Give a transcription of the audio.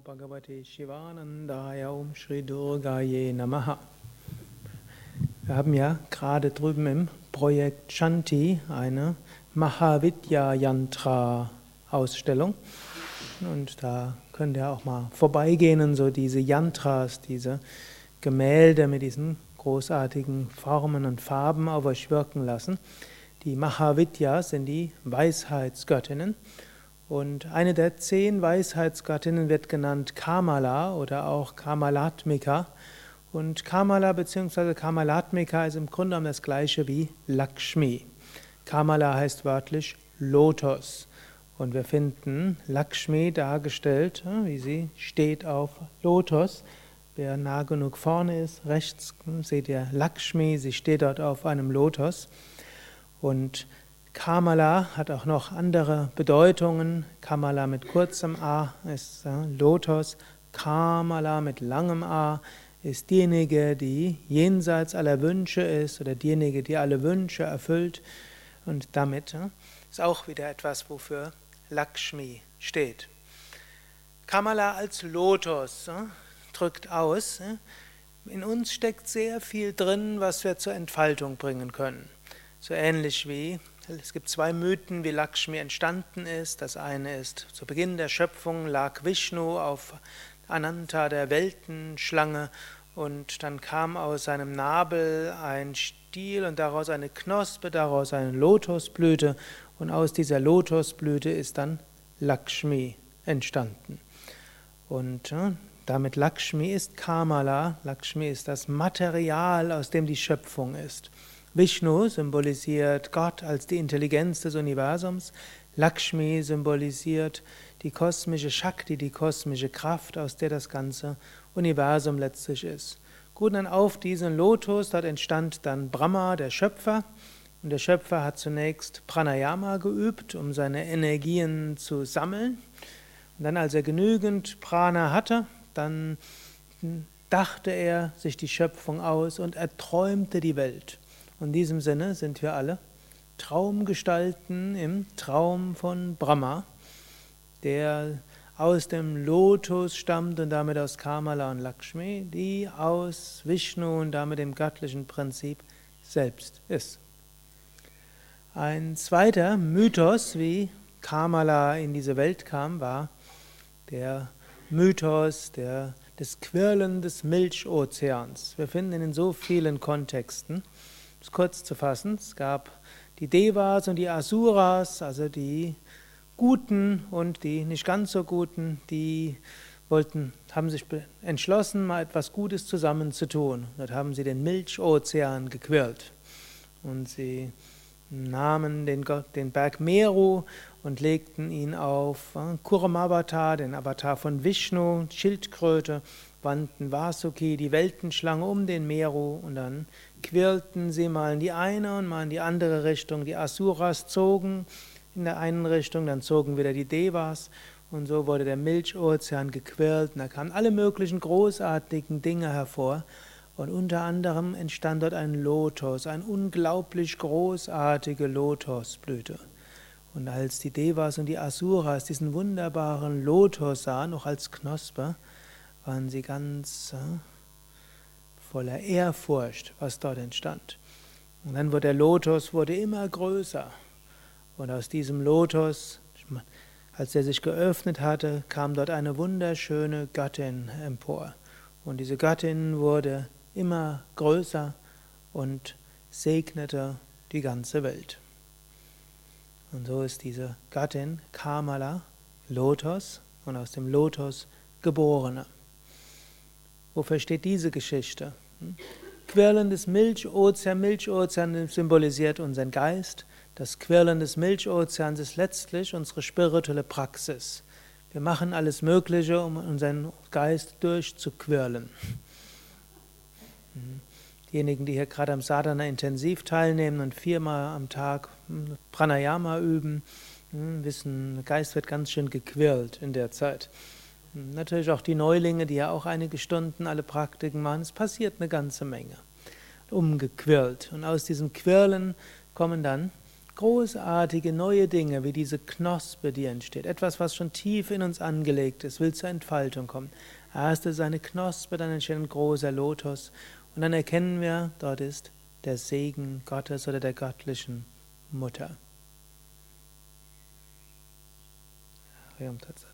Bhagavate Shivanandaya Om Shri Durgaye Namaha. Wir haben ja gerade drüben im Projekt Shanti eine Mahavidya Yantra Ausstellung. Und da könnt ihr auch mal vorbeigehen und so diese Yantras, diese Gemälde mit diesen großartigen Formen und Farben auf euch wirken lassen. Die Mahavidyas sind die Weisheitsgöttinnen. Und eine der zehn Weisheitsgöttinnen wird genannt Kamala oder auch Kamalatmika. Und Kamala bzw. Kamalatmika ist im Grunde genommen das gleiche wie Lakshmi. Kamala heißt wörtlich Lotus. Und wir finden Lakshmi dargestellt, wie sie steht auf Lotus. Wer nah genug vorne ist, rechts seht ihr Lakshmi, sie steht dort auf einem Lotus. Und Kamala hat auch noch andere Bedeutungen. Kamala mit kurzem A ist Lotus. Kamala mit langem A ist diejenige, die jenseits aller Wünsche ist oder diejenige, die alle Wünsche erfüllt. Und damit ist auch wieder etwas, wofür Lakshmi steht. Kamala als Lotus drückt aus, in uns steckt sehr viel drin, was wir zur Entfaltung bringen können. So ähnlich wie es gibt zwei Mythen, wie Lakshmi entstanden ist. Das eine ist, zu Beginn der Schöpfung lag Vishnu auf Ananta, der Weltenschlange, und dann kam aus seinem Nabel ein Stiel und daraus eine Knospe, daraus eine Lotusblüte, und aus dieser Lotusblüte ist dann Lakshmi entstanden. Und ja, damit Lakshmi ist Kamala, Lakshmi ist das Material, aus dem die Schöpfung ist. Vishnu symbolisiert Gott als die Intelligenz des Universums. Lakshmi symbolisiert die kosmische Shakti, die kosmische Kraft, aus der das ganze Universum letztlich ist. Gut, dann auf diesen Lotus, dort entstand dann Brahma, der Schöpfer. Und der Schöpfer hat zunächst Pranayama geübt, um seine Energien zu sammeln. Und dann, als er genügend Prana hatte, dann dachte er sich die Schöpfung aus und erträumte die Welt. In diesem Sinne sind wir alle Traumgestalten im Traum von Brahma, der aus dem Lotus stammt und damit aus Kamala und Lakshmi, die aus Vishnu und damit dem göttlichen Prinzip selbst ist. Ein zweiter Mythos, wie Kamala in diese Welt kam, war der Mythos der, des Quirlen des Milchozeans. Wir finden ihn in so vielen Kontexten es kurz zu fassen, es gab die Devas und die Asuras, also die Guten und die nicht ganz so Guten, die wollten, haben sich entschlossen, mal etwas Gutes zusammen zu tun. Dort haben sie den Milchozean gequirlt. Und sie nahmen den, den Berg Meru und legten ihn auf äh, Kuramavatar, den Avatar von Vishnu, Schildkröte, wandten Vasuki, die Weltenschlange, um den Meru und dann quirlten sie mal in die eine und mal in die andere Richtung. Die Asuras zogen in der einen Richtung, dann zogen wieder die Devas und so wurde der Milchozean gequirlt und da kamen alle möglichen großartigen Dinge hervor. Und unter anderem entstand dort ein Lotus, eine unglaublich großartige Lotusblüte. Und als die Devas und die Asuras diesen wunderbaren Lotus sahen, noch als Knospe, waren sie ganz äh, voller Ehrfurcht, was dort entstand. Und dann wurde der Lotus wurde immer größer. Und aus diesem Lotus, als er sich geöffnet hatte, kam dort eine wunderschöne Göttin empor. Und diese Göttin wurde immer größer und segnete die ganze Welt. Und so ist diese Gattin Kamala Lotus und aus dem Lotus geborene. Wofür steht diese Geschichte? Quirlen des Milchozeans, Milchozean symbolisiert unseren Geist. Das Quirlen des Milchozeans ist letztlich unsere spirituelle Praxis. Wir machen alles Mögliche, um unseren Geist durchzuquirlen. Diejenigen, die hier gerade am Sadhana intensiv teilnehmen und viermal am Tag hm, Pranayama üben, hm, wissen, der Geist wird ganz schön gequirlt in der Zeit. Natürlich auch die Neulinge, die ja auch einige Stunden alle Praktiken machen. Es passiert eine ganze Menge. Umgequirlt. Und aus diesem Quirlen kommen dann großartige neue Dinge, wie diese Knospe, die entsteht. Etwas, was schon tief in uns angelegt ist, will zur Entfaltung kommen. Erst ist eine Knospe, dann entsteht ein großer Lotus. Und dann erkennen wir, dort ist der Segen Gottes oder der göttlichen Mutter. Hariam Tatsat.